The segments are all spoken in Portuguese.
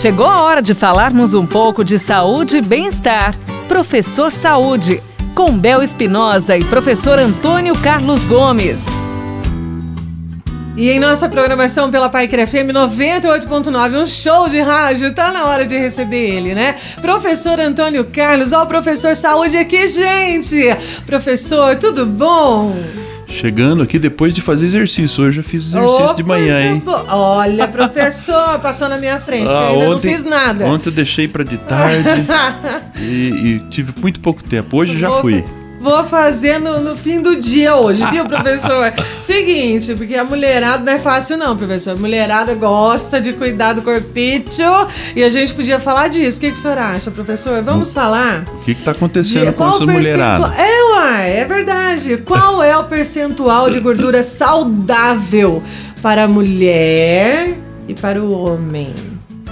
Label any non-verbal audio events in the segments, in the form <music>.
Chegou a hora de falarmos um pouco de saúde e bem-estar. Professor Saúde, com Bel Espinosa e professor Antônio Carlos Gomes. E em nossa programação pela Paiquer FM 98.9, um show de rádio, tá na hora de receber ele, né? Professor Antônio Carlos, ó, o professor Saúde aqui, gente! Professor, tudo bom? Chegando aqui depois de fazer exercício. Hoje eu fiz exercício Ô, de manhã, hein? Olha, professor, <laughs> passou na minha frente, Ah, ainda não ontem- fiz nada. Ontem eu deixei para de tarde <laughs> e, e tive muito pouco tempo. Hoje já Vou- fui. Vou fazer no, no fim do dia hoje, viu, professor? <laughs> Seguinte, porque a mulherada não é fácil, não, professor. A mulherada gosta de cuidar do corpício e a gente podia falar disso. O que, que o senhor acha, professor? Vamos falar? O que está acontecendo de- com essa mulherada? É, uai, é verdade. Qual é o percentual de gordura saudável para a mulher e para o homem?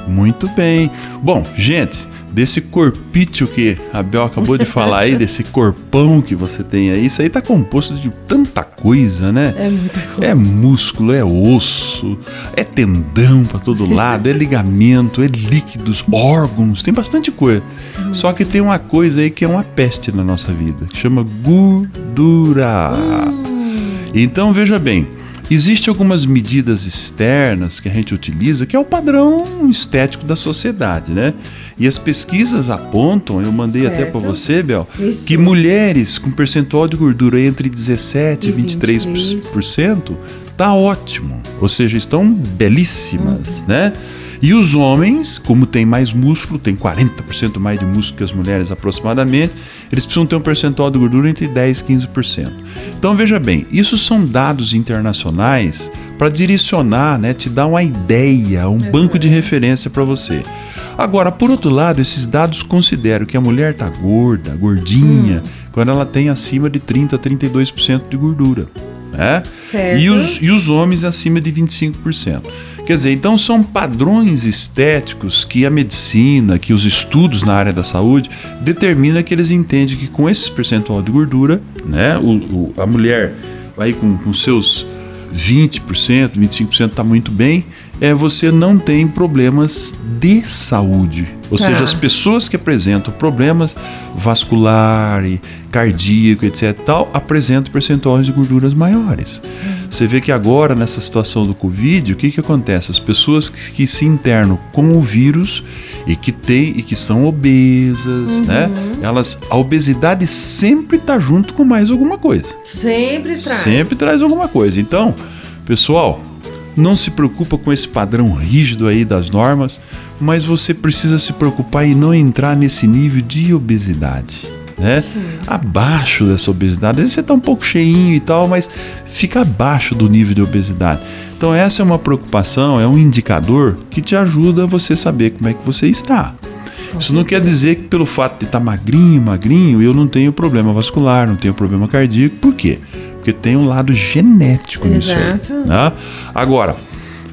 Muito bem. Bom, gente, desse corpício que a Bel acabou de falar aí, <laughs> desse corpão que você tem aí, isso aí tá composto de tanta coisa, né? É muita coisa. É músculo, é osso, é tendão pra todo <laughs> lado, é ligamento, é líquidos, órgãos, tem bastante coisa. Só que tem uma coisa aí que é uma peste na nossa vida, que chama gordura. Então veja bem, existem algumas medidas externas que a gente utiliza, que é o padrão estético da sociedade, né? E as pesquisas apontam, eu mandei até para Certo. você, Bel, Isso. que mulheres com percentual de gordura entre 17 e E 23% tá ótimo. Ou seja, estão belíssimas, né? E os homens, como tem mais músculo, tem 40% mais de músculo que as mulheres aproximadamente, eles precisam ter um percentual de gordura entre 10 e 15%. Então veja bem, isso são dados internacionais para direcionar, né, te dar uma ideia, um banco de referência para você. Agora, por outro lado, esses dados consideram que a mulher tá gorda, gordinha, quando ela tem acima de 30 a 32% de gordura. Né? Certo. E os, e os homens acima de 25%. Quer dizer, então são padrões estéticos que a medicina, que os estudos na área da saúde determina que eles entendem que com esse percentual de gordura, né, o, o- a mulher aí com, com seus 20%, 25% está muito bem, é, você não tem problemas de saúde. Ou seja, as pessoas que apresentam problemas vascular, cardíaco, etc. Tal, apresentam percentuais de gorduras maiores. Você vê que agora, nessa situação do Covid, o que, que acontece? As pessoas que, que se internam com o vírus e que tem e que são obesas, né? Elas, a obesidade sempre está junto com mais alguma coisa. Sempre traz. Sempre traz alguma coisa. Então, pessoal, não se preocupa com esse padrão rígido aí das normas, mas você precisa se preocupar em não entrar nesse nível de obesidade. Né? Abaixo dessa obesidade. Às vezes você está um pouco cheinho e tal, mas fica abaixo do nível de obesidade. Então, essa é uma preocupação, é um indicador que te ajuda a você saber como é que você está. Isso não quer dizer que pelo fato de estar magrinho, magrinho, eu não tenho problema vascular, não tenho problema cardíaco. Por quê? Porque tem um lado genético nisso aí. Exato. né? Agora,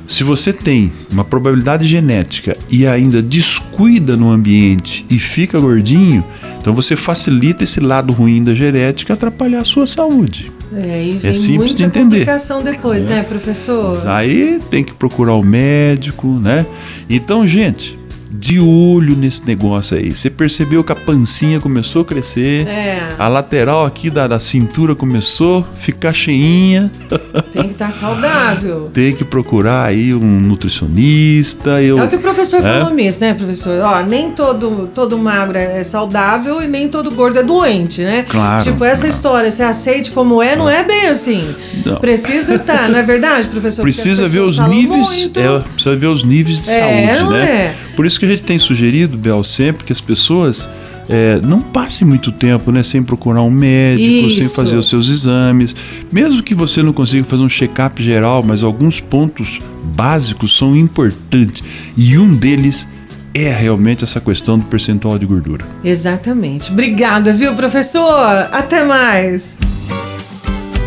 se você tem uma probabilidade genética e ainda descuida no ambiente e fica gordinho, então você facilita esse lado ruim da genética atrapalhar a sua saúde. É, e É vem simples muita de entender. complicação depois, né, professor? Aí tem que procurar o médico, né? Então, gente, de olho nesse negócio aí. Você percebeu que a pancinha começou a crescer, É, a lateral aqui da, da cintura começou a ficar cheinha. <laughs> tem que estar saudável. Tem que procurar aí um nutricionista. Eu, É o que o professor É? falou mesmo, né, professor? Ó, nem todo, todo magro é saudável e nem todo gordo é doente, né? Claro, Tipo, essa claro. história, se aceite como é, não é bem assim. Não. Precisa estar, não é verdade, professor? Precisa ver os níveis, é, precisa ver os níveis de É, saúde, não né? é? Por isso que a gente tem sugerido, Bel, sempre que as pessoas é, não passem muito tempo, né, sem procurar um médico, sem Isso. fazer os seus exames. Mesmo que você não consiga fazer um check-up geral, mas alguns pontos básicos são importantes. E um deles é realmente essa questão do percentual de gordura. Exatamente. Obrigada, viu, professor? Até mais.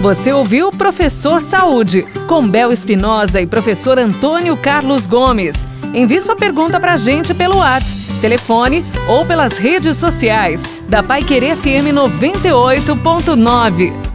Você ouviu Professor Saúde, com Bel Espinosa e professor Antônio Carlos Gomes. Envie sua pergunta pra gente pelo WhatsApp, telefone ou pelas redes sociais da Pai Querer FM 98.9.